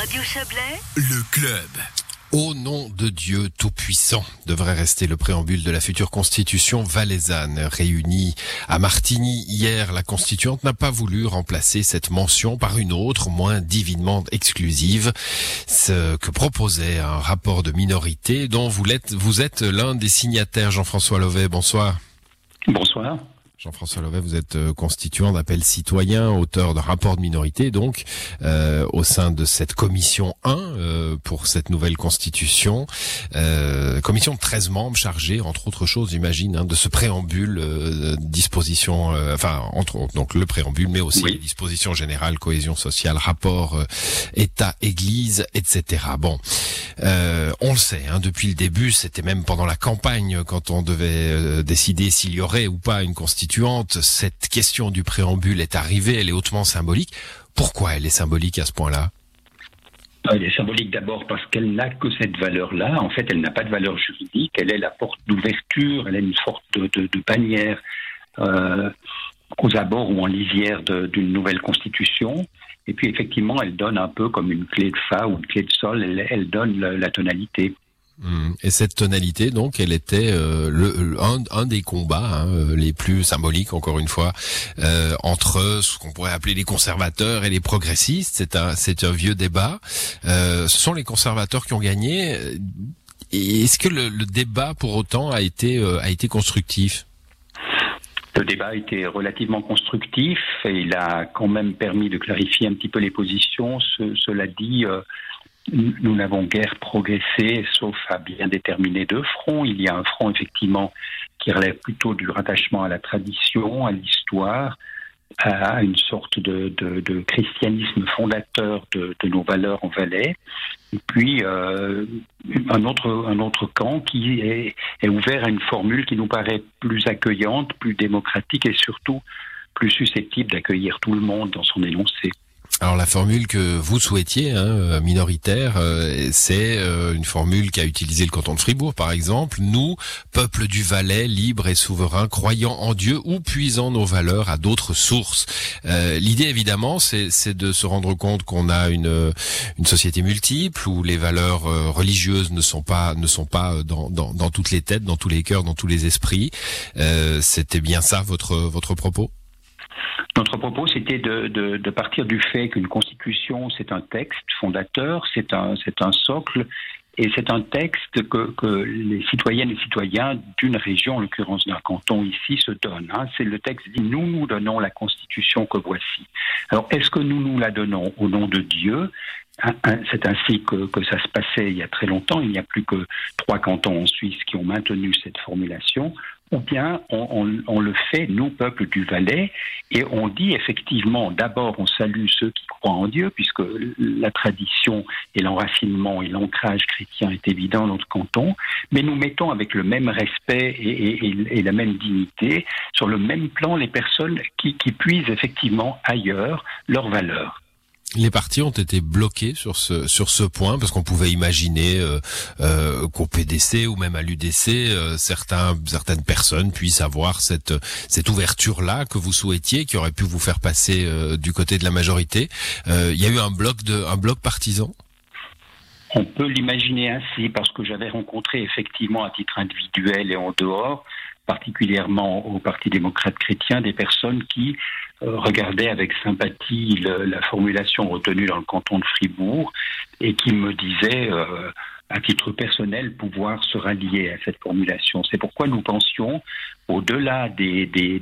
Radio Chablais, Le club. Au nom de Dieu Tout-Puissant devrait rester le préambule de la future constitution valaisanne. Réunie à Martigny hier, la constituante n'a pas voulu remplacer cette mention par une autre, moins divinement exclusive, ce que proposait un rapport de minorité dont vous êtes, vous êtes l'un des signataires. Jean-François Lovet, bonsoir. Bonsoir. Jean-François Lovet, vous êtes euh, constituant d'appel citoyen, auteur de rapport de minorité, donc euh, au sein de cette commission 1 euh, pour cette nouvelle constitution, euh, commission de 13 membres chargée, entre autres choses, j'imagine, hein, de ce préambule, euh, disposition, euh, enfin entre autres, donc le préambule, mais aussi Oui. les dispositions générales, cohésion sociale, rapport euh, État-Église, etc. Bon, euh, on le sait, hein, depuis le début, c'était même pendant la campagne, quand on devait euh, décider s'il y aurait ou pas une constituante, cette question du préambule est arrivée, elle est hautement symbolique. Pourquoi elle est symbolique à ce point-là? Elle est symbolique d'abord parce qu'elle n'a que cette valeur-là. En fait, elle n'a pas de valeur juridique. Elle est la porte d'ouverture. Elle est une sorte de, bannière euh, aux abords ou en lisière d'une nouvelle constitution. Et puis, effectivement, elle donne un peu comme une clé de fa ou une clé de sol. Elle, donne la, tonalité. Hum, Et cette tonalité, donc, elle était euh, un, des combats hein, euh, les plus symboliques, encore une fois, euh, entre ce qu'on pourrait appeler les conservateurs et les progressistes. C'est un, vieux débat. Ce sont les conservateurs qui ont gagné. Est-ce que le, débat, pour autant, a été constructif? Le débat été relativement constructif et il a quand même permis de clarifier un petit peu les positions. Ce- cela dit, euh, nous n'avons guère progressé, sauf à bien déterminer deux fronts. Il y a un front effectivement qui relève plutôt du rattachement à la tradition, à l'histoire, à une sorte de, christianisme fondateur de, nos valeurs en Valais. Puis euh, un autre camp qui est ouvert à une formule qui nous paraît plus accueillante, plus démocratique et surtout plus susceptible d'accueillir tout le monde dans son énoncé. Alors la formule que vous souhaitiez, hein, euh, minoritaire, euh, c'est euh, une formule qu'a utilisé le canton de Fribourg, par exemple. Nous, peuple du Valais, libre et souverain, croyant en Dieu ou puisant nos valeurs à d'autres sources. Euh, L'idée, évidemment, c'est de se rendre compte qu'on a une euh, une société multiple où les valeurs euh, religieuses ne sont pas ne sont pas dans, dans dans toutes les têtes, dans tous les cœurs, dans tous les esprits. C'était bien ça votre votre propos? Notre propos, c'était de, partir du fait qu'une constitution, c'est un texte fondateur, c'est un, un socle, et c'est un texte que, les citoyennes et citoyens d'une région, en l'occurrence d'un canton ici, se donnent. hein. C'est le texte dit nous nous donnons la constitution que voici. Alors, est-ce que nous nous la donnons au nom de Dieu? C'est ainsi que ça se passait il y a très longtemps. Il n'y a plus que trois cantons en Suisse qui ont maintenu cette formulation. Ou bien on, le fait, nous, peuple du Valais, et on dit effectivement, d'abord, on salue ceux qui croient en Dieu, puisque la tradition et l'enracinement et l'ancrage chrétien est évident dans notre canton, mais nous mettons avec le même respect et la même dignité sur le même plan les personnes qui, qui puisent effectivement ailleurs leurs valeurs. Les partis ont été bloqués sur ce sur ce point parce qu'on pouvait imaginer euh, euh, qu'au PDC ou même à l'UDC euh, certains certaines personnes puissent avoir cette cette ouverture là que vous souhaitiez qui aurait pu vous faire passer euh, du côté de la majorité. Euh, Il y a eu un bloc de un bloc partisan? On peut l'imaginer ainsi parce que j'avais rencontré effectivement à titre individuel et en dehors, particulièrement au Parti démocrate chrétien, des personnes qui euh, regardaient avec sympathie le- la formulation retenue dans le canton de Fribourg et qui me disaient, euh, à titre personnel, pouvoir se rallier à cette formulation. C'est pourquoi nous pensions, au-delà des, des,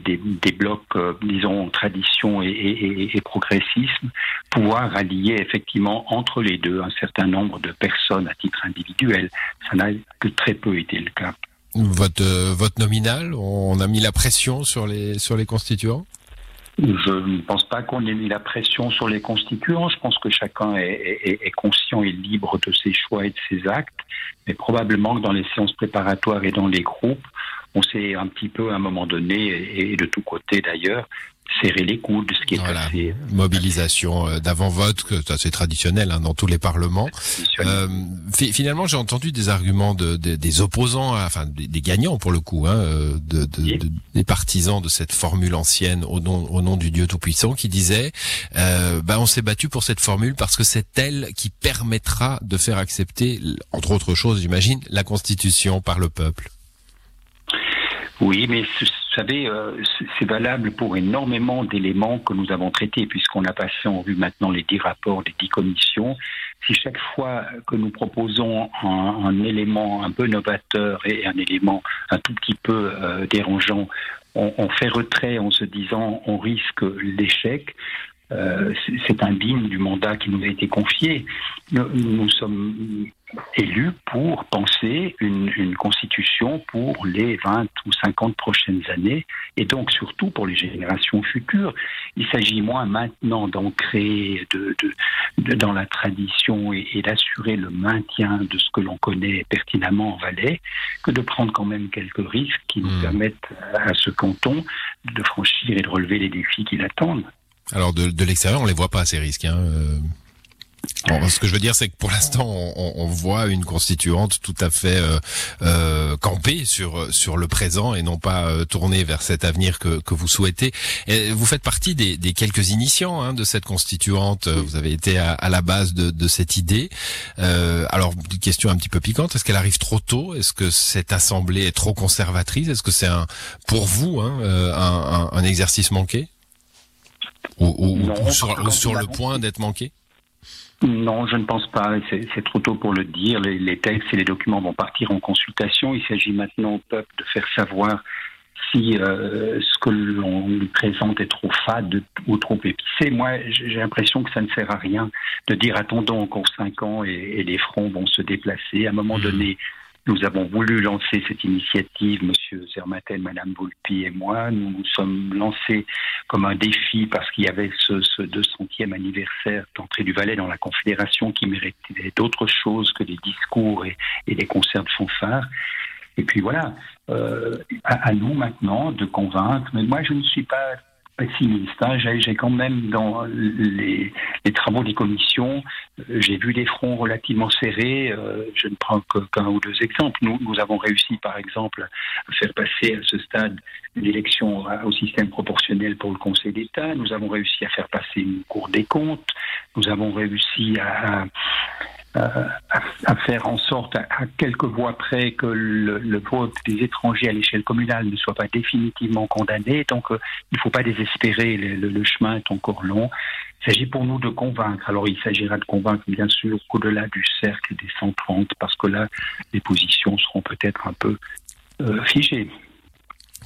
blocs, euh, disons, tradition et, et- progressisme, pouvoir allier effectivement entre les deux un certain nombre de personnes à titre individuel. Ça n'a que très peu été le cas. Votre euh, votre nominal, on a mis la pression sur les sur les constituants. Je ne pense pas qu'on ait mis la pression sur les constituants. Je pense que chacun est, est- conscient et libre de ses choix et de ses actes. Mais probablement que dans les séances préparatoires et dans les groupes, on s'est un petit peu, à un moment donné, et de tous côtés d'ailleurs, serrer les coudes, ce qui est assez... Mobilisation euh, d'avant-vote, c'est assez traditionnel hein, dans tous les parlements. Euh, finalement, j'ai entendu des arguments de, des opposants, enfin des, gagnants pour le coup, hein, euh, de, des partisans de cette formule ancienne au nom, au nom du Dieu Tout-Puissant, qui disaient euh, bah, on s'est battu pour cette formule parce que c'est elle qui permettra de faire accepter, entre autres choses, j'imagine, la Constitution par le peuple. Oui, mais vous savez, euh, c'est valable pour énormément d'éléments que nous avons traités, puisqu'on a passé en vue maintenant les dix rapports des dix commissions. Si chaque fois que nous proposons un, élément un peu novateur et un élément un tout petit peu euh, dérangeant, on, fait retrait en se disant on risque l'échec, euh, c'est indigne du mandat qui nous a été confié. Nous, sommes élus pour penser une, une, constitution pour les 20 ou 50 prochaines années et donc surtout pour les générations futures. Il s'agit moins maintenant d'ancrer de, de, dans la tradition et, et d'assurer le maintien de ce que l'on connaît pertinemment en Valais que de prendre quand même quelques risques qui nous mmh. permettent à ce canton de franchir et de relever les défis qui l'attendent. Alors de, de l'extérieur, on les voit pas ces risques. Hein. Euh. ce que je veux dire, c'est que pour l'instant, on, on, voit une constituante tout à fait euh, euh, campée sur sur le présent et non pas euh, tournée vers cet avenir que, que vous souhaitez. Et vous faites partie des, des quelques initiants hein, de cette constituante. Vous avez été à, à la base de, de cette idée. Euh, alors, une question un petit peu piquante est-ce qu'elle arrive trop tôt? Est-ce que cette assemblée est trop conservatrice? Est-ce que c'est un pour vous hein, un, un, un exercice manqué? Ou, sur, le point d'être manqué? Non, je ne pense pas. C'est trop tôt pour le dire. Les, textes et les documents vont partir en consultation. Il s'agit maintenant au peuple de faire savoir si euh, ce que l'on lui présente est trop fade ou trop épicé. Moi, j'ai l'impression que ça ne sert à rien de dire attendons encore cinq ans et, les fronts vont se déplacer. À un moment mmh. donné, nous avons voulu lancer cette initiative, Monsieur Zermatel, Madame Volpi et moi. Nous nous sommes lancés comme un défi parce qu'il y avait ce, ce 200e anniversaire d'entrée du Valais dans la Confédération qui méritait d'autres choses que des discours et, et des concerts de fanfare. Et puis voilà, euh, à, à, nous maintenant de convaincre. Mais moi, je ne suis pas pessimiste. Hein. J'ai quand même dans les, travaux des commissions, euh, j'ai vu des fronts relativement serrés. Euh, je ne prends qu'un ou deux exemples. Nous, nous avons réussi, par exemple, à faire passer à ce stade l'élection au système proportionnel pour le Conseil d'État. Nous avons réussi à faire passer une Cour des comptes. Nous avons réussi à, euh, à, faire en sorte, à, quelques voix près, que le, vote des étrangers à l'échelle communale ne soit pas définitivement condamné. Donc, euh, il ne faut pas désespérer, le, chemin est encore long. Il s'agit pour nous de convaincre. Alors, il s'agira de convaincre, bien sûr, qu'au-delà du cercle des 130, parce que là, les positions seront peut-être un peu euh, figées.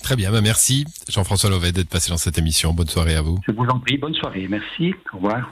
Très bien, bah merci Jean-François Lovet d'être passé dans cette émission. Bonne soirée à vous. Je vous en prie, bonne soirée. Merci. Au revoir.